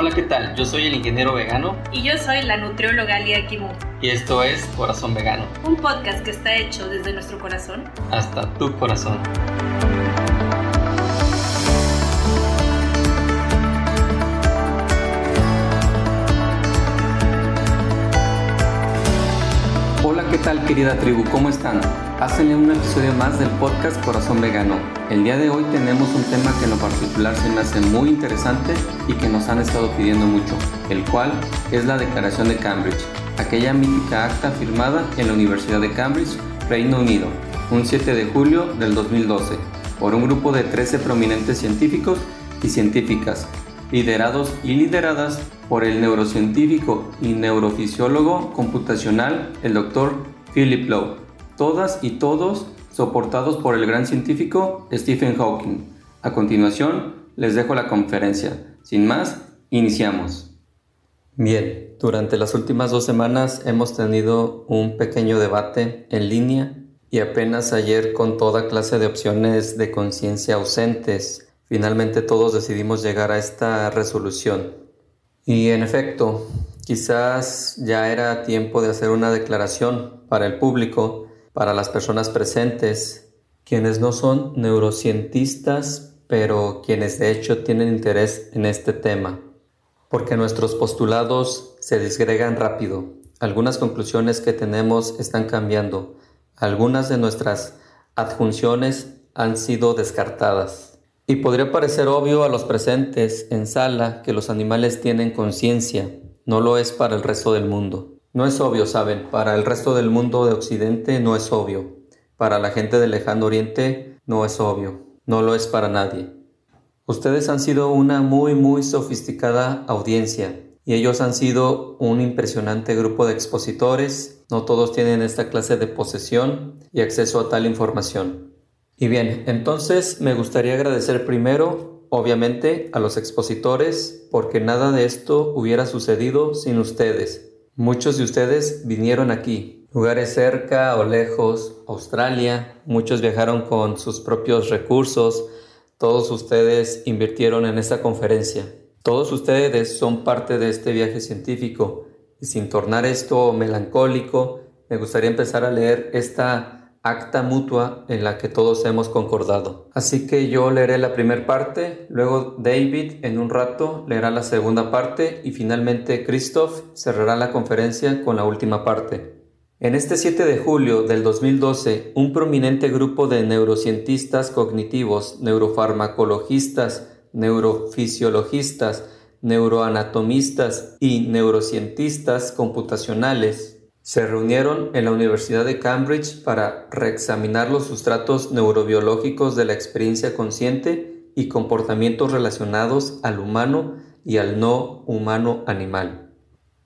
Hola, ¿qué tal? Yo soy el ingeniero vegano. Y yo soy la nutrióloga Lia Kimu. Y esto es Corazón Vegano. Un podcast que está hecho desde nuestro corazón. Hasta tu corazón. Tal querida tribu? ¿Cómo están? Pásenle un episodio más del podcast Corazón Vegano. El día de hoy tenemos un tema que en lo particular se me hace muy interesante y que nos han estado pidiendo mucho, el cual es la Declaración de Cambridge, aquella mítica acta firmada en la Universidad de Cambridge, Reino Unido, un 7 de julio del 2012, por un grupo de 13 prominentes científicos y científicas, liderados y lideradas por el neurocientífico y neurofisiólogo computacional, el Dr. Philip Lowe todas y todos soportados por el gran científico Stephen Hawking. A continuación, les dejo la conferencia. Sin más, iniciamos. Bien, durante las últimas dos semanas hemos tenido un pequeño debate en línea y apenas ayer con toda clase de opciones de conciencia ausentes, finalmente todos decidimos llegar a esta resolución. Y en efecto, quizás ya era tiempo de hacer una declaración para el público para las personas presentes, quienes no son neurocientistas, pero quienes de hecho tienen interés en este tema, porque nuestros postulados se disgregan rápido. Algunas conclusiones que tenemos están cambiando. Algunas de nuestras adjunciones han sido descartadas. Y podría parecer obvio a los presentes en sala que los animales tienen conciencia. No lo es para el resto del mundo. No es obvio, saben, para el resto del mundo de Occidente no es obvio, para la gente del lejano Oriente no es obvio, no lo es para nadie. Ustedes han sido una muy muy sofisticada audiencia y ellos han sido un impresionante grupo de expositores, no todos tienen esta clase de posesión y acceso a tal información. Y bien, entonces me gustaría agradecer primero, obviamente, a los expositores porque nada de esto hubiera sucedido sin ustedes. Muchos de ustedes vinieron aquí, lugares cerca o lejos, Australia, muchos viajaron con sus propios recursos, todos ustedes invirtieron en esta conferencia. Todos ustedes son parte de este viaje científico. Y sin tornar esto melancólico, me gustaría empezar a leer esta acta mutua en la que todos hemos concordado. Así que yo leeré la primera parte, luego David en un rato leerá la segunda parte y finalmente Christoph cerrará la conferencia con la última parte. En este 7 de julio del 2012, un prominente grupo de neurocientistas cognitivos, neurofarmacologistas, neurofisiologistas, neuroanatomistas y neurocientistas computacionales se reunieron en la Universidad de Cambridge para reexaminar los sustratos neurobiológicos de la experiencia consciente y comportamientos relacionados al humano y al no humano animal.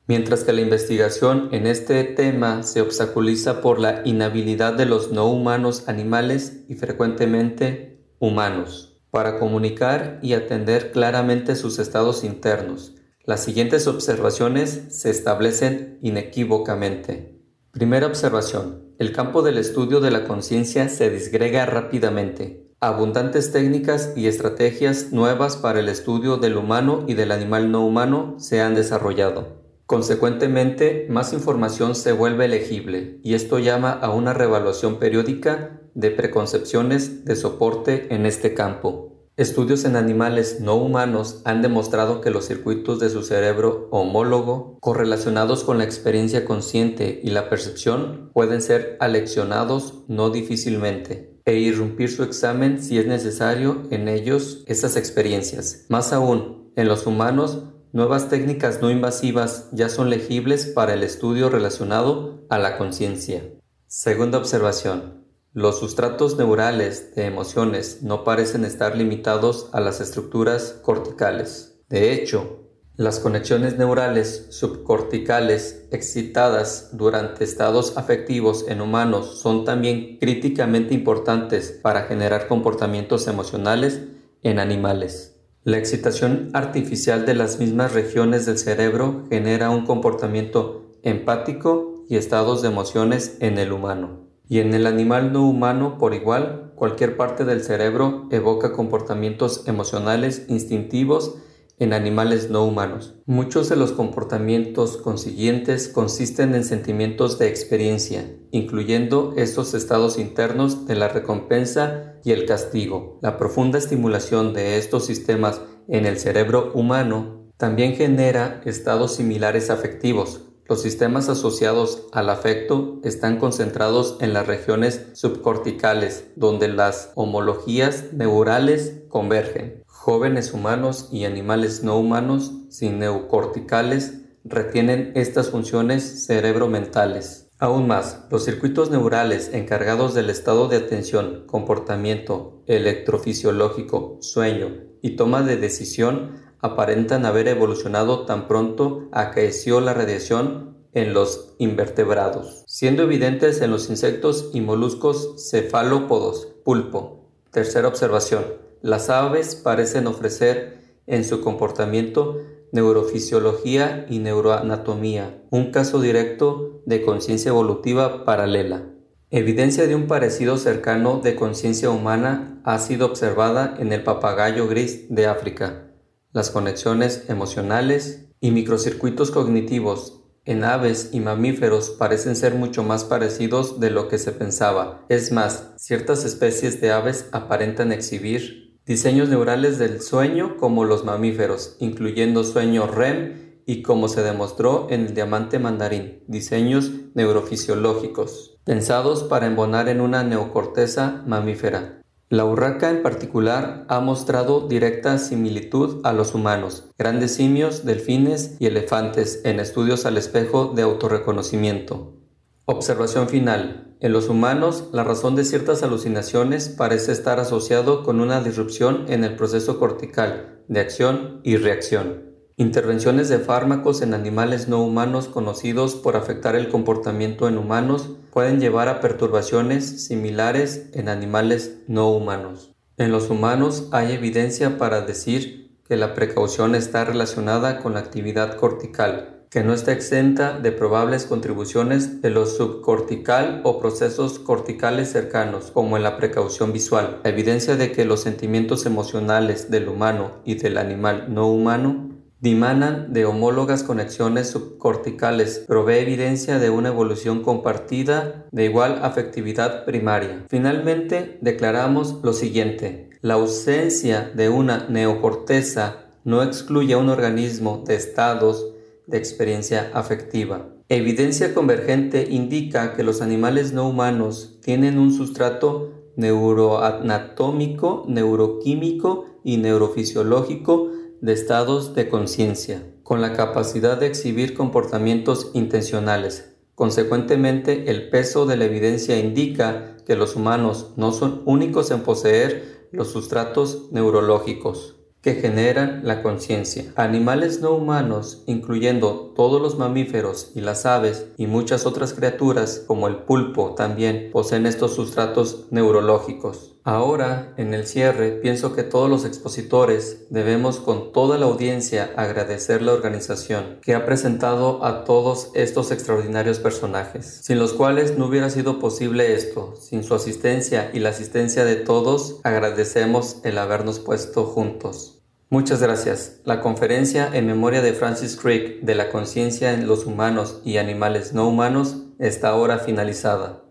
Mientras que la investigación en este tema se obstaculiza por la inhabilidad de los no humanos animales y frecuentemente humanos para comunicar y atender claramente sus estados internos, las siguientes observaciones se establecen inequívocamente. Primera observación. El campo del estudio de la conciencia se disgrega rápidamente. Abundantes técnicas y estrategias nuevas para el estudio del humano y del animal no humano se han desarrollado. Consecuentemente, más información se vuelve elegible y esto llama a una revaluación periódica de preconcepciones de soporte en este campo. Estudios en animales no humanos han demostrado que los circuitos de su cerebro homólogo correlacionados con la experiencia consciente y la percepción pueden ser aleccionados no difícilmente e irrumpir su examen si es necesario en ellos esas experiencias. Más aún, en los humanos, nuevas técnicas no invasivas ya son legibles para el estudio relacionado a la conciencia. Segunda observación. Los sustratos neurales de emociones no parecen estar limitados a las estructuras corticales. De hecho, las conexiones neurales subcorticales excitadas durante estados afectivos en humanos son también críticamente importantes para generar comportamientos emocionales en animales. La excitación artificial de las mismas regiones del cerebro genera un comportamiento empático y estados de emociones en el humano. Y en el animal no humano, por igual, cualquier parte del cerebro evoca comportamientos emocionales instintivos en animales no humanos. Muchos de los comportamientos consiguientes consisten en sentimientos de experiencia, incluyendo estos estados internos de la recompensa y el castigo. La profunda estimulación de estos sistemas en el cerebro humano también genera estados similares afectivos, los sistemas asociados al afecto están concentrados en las regiones subcorticales, donde las homologías neurales convergen. Jóvenes humanos y animales no humanos sin neocorticales retienen estas funciones cerebromentales. Aún más, los circuitos neurales encargados del estado de atención, comportamiento, electrofisiológico, sueño y toma de decisión aparentan haber evolucionado tan pronto acaeció la radiación en los invertebrados, siendo evidentes en los insectos y moluscos cefalópodos, pulpo. Tercera observación. Las aves parecen ofrecer en su comportamiento neurofisiología y neuroanatomía, un caso directo de conciencia evolutiva paralela. Evidencia de un parecido cercano de conciencia humana ha sido observada en el papagayo gris de África, las conexiones emocionales y microcircuitos cognitivos en aves y mamíferos parecen ser mucho más parecidos de lo que se pensaba. Es más, ciertas especies de aves aparentan exhibir diseños neurales del sueño como los mamíferos, incluyendo sueño REM y como se demostró en el diamante mandarín, diseños neurofisiológicos, pensados para embonar en una neocorteza mamífera. La urraca en particular ha mostrado directa similitud a los humanos, grandes simios, delfines y elefantes en estudios al espejo de autorreconocimiento. Observación final. En los humanos, la razón de ciertas alucinaciones parece estar asociado con una disrupción en el proceso cortical de acción y reacción. Intervenciones de fármacos en animales no humanos conocidos por afectar el comportamiento en humanos pueden llevar a perturbaciones similares en animales no humanos. En los humanos hay evidencia para decir que la precaución está relacionada con la actividad cortical, que no está exenta de probables contribuciones de lo subcortical o procesos corticales cercanos, como en la precaución visual. La evidencia de que los sentimientos emocionales del humano y del animal no humano dimanan de homólogas conexiones subcorticales, provee evidencia de una evolución compartida de igual afectividad primaria. Finalmente, declaramos lo siguiente. La ausencia de una neocorteza no excluye a un organismo de estados de experiencia afectiva. Evidencia convergente indica que los animales no humanos tienen un sustrato neuroanatómico, neuroquímico y neurofisiológico de estados de conciencia, con la capacidad de exhibir comportamientos intencionales. Consecuentemente, el peso de la evidencia indica que los humanos no son únicos en poseer los sustratos neurológicos que generan la conciencia. Animales no humanos, incluyendo todos los mamíferos y las aves y muchas otras criaturas como el pulpo también poseen estos sustratos neurológicos. Ahora, en el cierre, pienso que todos los expositores debemos con toda la audiencia agradecer la organización que ha presentado a todos estos extraordinarios personajes, sin los cuales no hubiera sido posible esto. Sin su asistencia y la asistencia de todos, agradecemos el habernos puesto juntos. Muchas gracias. La conferencia en memoria de Francis Crick de la conciencia en los humanos y animales no humanos está ahora finalizada.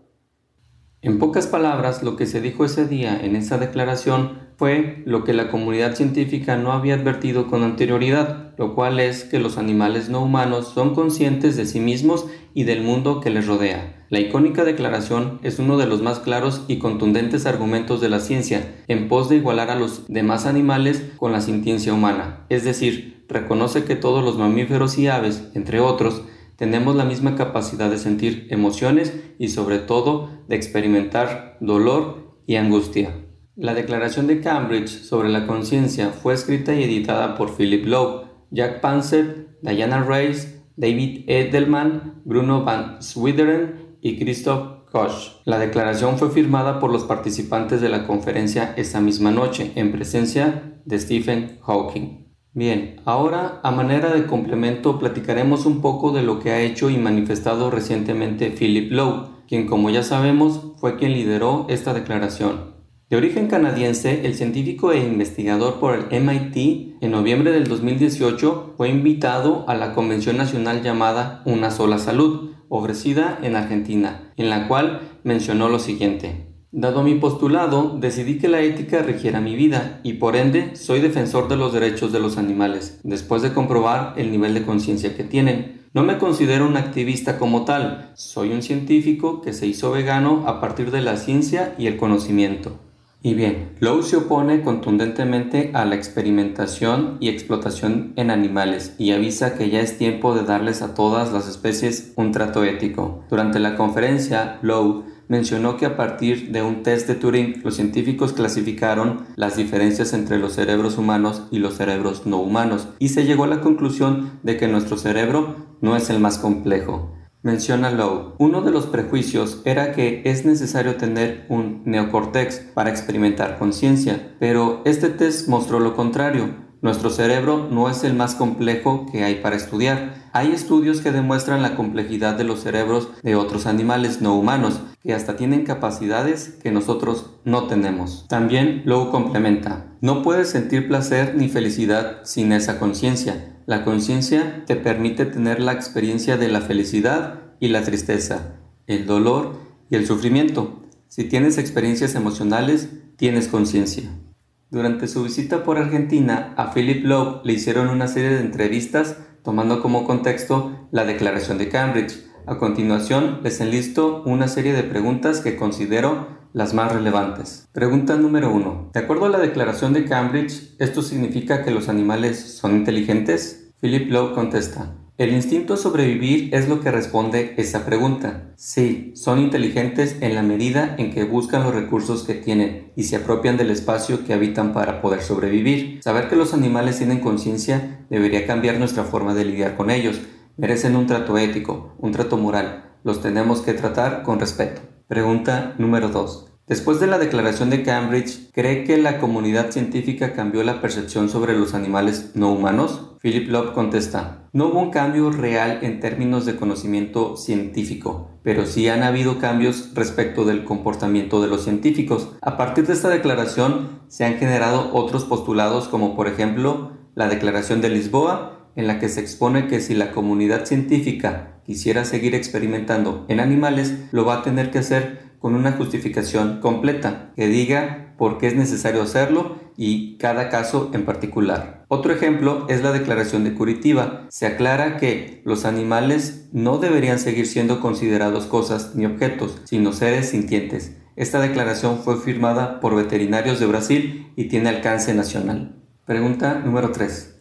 En pocas palabras, lo que se dijo ese día en esa declaración fue lo que la comunidad científica no había advertido con anterioridad, lo cual es que los animales no humanos son conscientes de sí mismos y del mundo que les rodea. La icónica declaración es uno de los más claros y contundentes argumentos de la ciencia en pos de igualar a los demás animales con la sintiencia humana, es decir, reconoce que todos los mamíferos y aves, entre otros, tenemos la misma capacidad de sentir emociones y sobre todo de experimentar dolor y angustia. La Declaración de Cambridge sobre la conciencia fue escrita y editada por Philip Lowe, Jack Panzer, Diana Reis, David Edelman, Bruno van Swideren y Christoph Koch. La declaración fue firmada por los participantes de la conferencia esa misma noche en presencia de Stephen Hawking. Bien, ahora a manera de complemento platicaremos un poco de lo que ha hecho y manifestado recientemente Philip Lowe, quien como ya sabemos fue quien lideró esta declaración. De origen canadiense, el científico e investigador por el MIT en noviembre del 2018 fue invitado a la convención nacional llamada Una sola salud, ofrecida en Argentina, en la cual mencionó lo siguiente. Dado mi postulado, decidí que la ética rigiera mi vida y por ende soy defensor de los derechos de los animales, después de comprobar el nivel de conciencia que tienen. No me considero un activista como tal, soy un científico que se hizo vegano a partir de la ciencia y el conocimiento. Y bien, Lowe se opone contundentemente a la experimentación y explotación en animales y avisa que ya es tiempo de darles a todas las especies un trato ético. Durante la conferencia, Lowe mencionó que a partir de un test de Turing los científicos clasificaron las diferencias entre los cerebros humanos y los cerebros no humanos y se llegó a la conclusión de que nuestro cerebro no es el más complejo. Menciona Lowe, uno de los prejuicios era que es necesario tener un neocortex para experimentar conciencia, pero este test mostró lo contrario. Nuestro cerebro no es el más complejo que hay para estudiar. Hay estudios que demuestran la complejidad de los cerebros de otros animales no humanos, que hasta tienen capacidades que nosotros no tenemos. También Lowe complementa, no puedes sentir placer ni felicidad sin esa conciencia. La conciencia te permite tener la experiencia de la felicidad y la tristeza, el dolor y el sufrimiento. Si tienes experiencias emocionales, tienes conciencia. Durante su visita por Argentina, a Philip Lowe le hicieron una serie de entrevistas tomando como contexto la Declaración de Cambridge. A continuación, les enlisto una serie de preguntas que considero las más relevantes. Pregunta número 1. De acuerdo a la Declaración de Cambridge, ¿esto significa que los animales son inteligentes? Philip Lowe contesta, el instinto sobrevivir es lo que responde esa pregunta. Sí, son inteligentes en la medida en que buscan los recursos que tienen y se apropian del espacio que habitan para poder sobrevivir. Saber que los animales tienen conciencia debería cambiar nuestra forma de lidiar con ellos. Merecen un trato ético, un trato moral. Los tenemos que tratar con respeto. Pregunta número 2. Después de la declaración de Cambridge, ¿cree que la comunidad científica cambió la percepción sobre los animales no humanos? Philip Love contesta, no hubo un cambio real en términos de conocimiento científico, pero sí han habido cambios respecto del comportamiento de los científicos. A partir de esta declaración se han generado otros postulados como por ejemplo la Declaración de Lisboa, en la que se expone que si la comunidad científica quisiera seguir experimentando en animales, lo va a tener que hacer con una justificación completa que diga por qué es necesario hacerlo y cada caso en particular. Otro ejemplo es la declaración de Curitiba. Se aclara que los animales no deberían seguir siendo considerados cosas ni objetos, sino seres sintientes. Esta declaración fue firmada por veterinarios de Brasil y tiene alcance nacional. Pregunta número 3.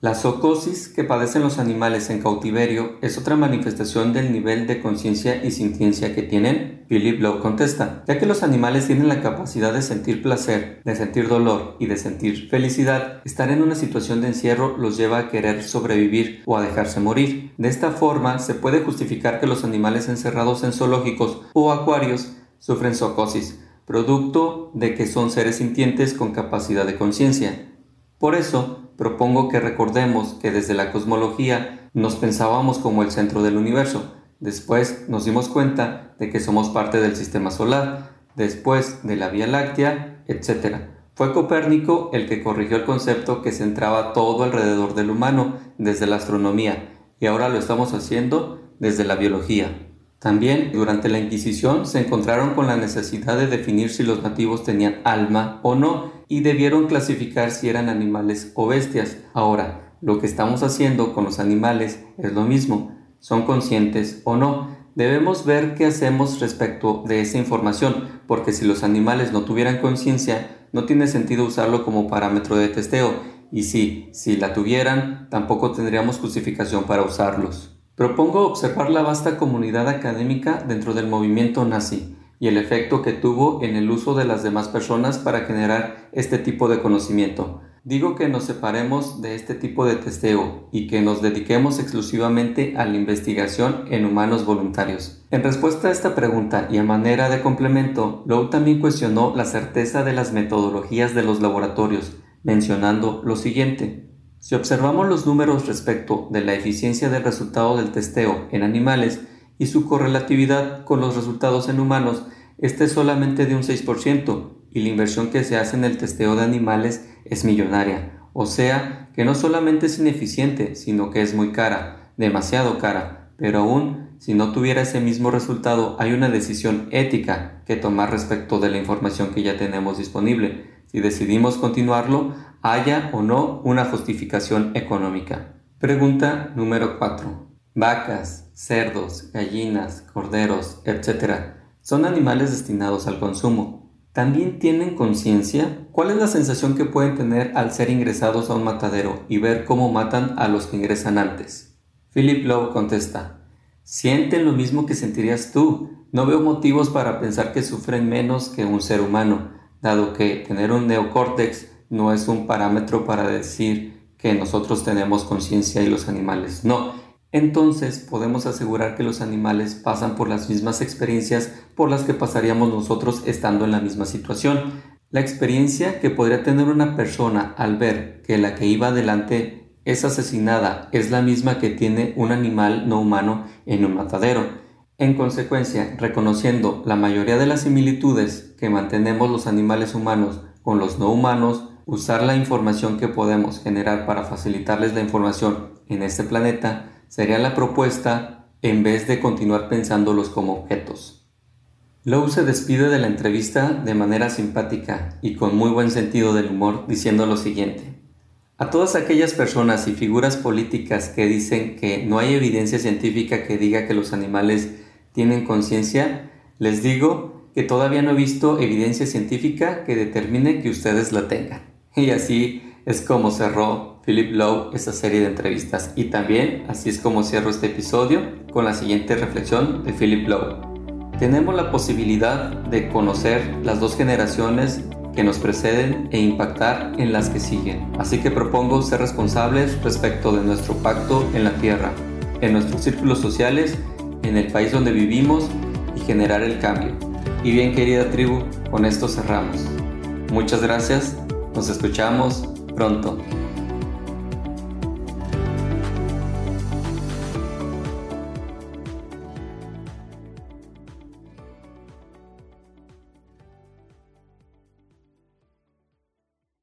La zoocosis que padecen los animales en cautiverio es otra manifestación del nivel de conciencia y sintiencia que tienen. Philip Lowe contesta, ya que los animales tienen la capacidad de sentir placer, de sentir dolor y de sentir felicidad, estar en una situación de encierro los lleva a querer sobrevivir o a dejarse morir. De esta forma se puede justificar que los animales encerrados en zoológicos o acuarios sufren zoocosis, producto de que son seres sintientes con capacidad de conciencia. Por eso, propongo que recordemos que desde la cosmología nos pensábamos como el centro del universo. Después nos dimos cuenta de que somos parte del sistema solar, después de la Vía Láctea, etc. Fue Copérnico el que corrigió el concepto que centraba todo alrededor del humano desde la astronomía y ahora lo estamos haciendo desde la biología. También durante la Inquisición se encontraron con la necesidad de definir si los nativos tenían alma o no y debieron clasificar si eran animales o bestias. Ahora, lo que estamos haciendo con los animales es lo mismo, son conscientes o no. Debemos ver qué hacemos respecto de esa información, porque si los animales no tuvieran conciencia, no tiene sentido usarlo como parámetro de testeo, y si, si la tuvieran, tampoco tendríamos justificación para usarlos. Propongo observar la vasta comunidad académica dentro del movimiento nazi y el efecto que tuvo en el uso de las demás personas para generar este tipo de conocimiento. Digo que nos separemos de este tipo de testeo y que nos dediquemos exclusivamente a la investigación en humanos voluntarios. En respuesta a esta pregunta y a manera de complemento, Lowe también cuestionó la certeza de las metodologías de los laboratorios, mencionando lo siguiente. Si observamos los números respecto de la eficiencia del resultado del testeo en animales y su correlatividad con los resultados en humanos, este es solamente de un 6%, y la inversión que se hace en el testeo de animales es millonaria. O sea, que no solamente es ineficiente, sino que es muy cara, demasiado cara. Pero aún, si no tuviera ese mismo resultado, hay una decisión ética que tomar respecto de la información que ya tenemos disponible. Si decidimos continuarlo, haya o no una justificación económica. Pregunta número 4. Vacas, cerdos, gallinas, corderos, etc. son animales destinados al consumo. ¿También tienen conciencia? ¿Cuál es la sensación que pueden tener al ser ingresados a un matadero y ver cómo matan a los que ingresan antes? Philip Lowe contesta, sienten lo mismo que sentirías tú. No veo motivos para pensar que sufren menos que un ser humano, dado que tener un neocórtex no es un parámetro para decir que nosotros tenemos conciencia y los animales no entonces podemos asegurar que los animales pasan por las mismas experiencias por las que pasaríamos nosotros estando en la misma situación. La experiencia que podría tener una persona al ver que la que iba adelante es asesinada es la misma que tiene un animal no humano en un matadero. En consecuencia, reconociendo la mayoría de las similitudes que mantenemos los animales humanos con los no humanos, usar la información que podemos generar para facilitarles la información en este planeta, sería la propuesta en vez de continuar pensándolos como objetos. Lowe se despide de la entrevista de manera simpática y con muy buen sentido del humor diciendo lo siguiente. A todas aquellas personas y figuras políticas que dicen que no hay evidencia científica que diga que los animales tienen conciencia, les digo que todavía no he visto evidencia científica que determine que ustedes la tengan. Y así es como cerró Philip Lowe esta serie de entrevistas. Y también así es como cierro este episodio con la siguiente reflexión de Philip Lowe. Tenemos la posibilidad de conocer las dos generaciones que nos preceden e impactar en las que siguen. Así que propongo ser responsables respecto de nuestro pacto en la tierra, en nuestros círculos sociales, en el país donde vivimos y generar el cambio. Y bien querida tribu, con esto cerramos. Muchas gracias, nos escuchamos pronto.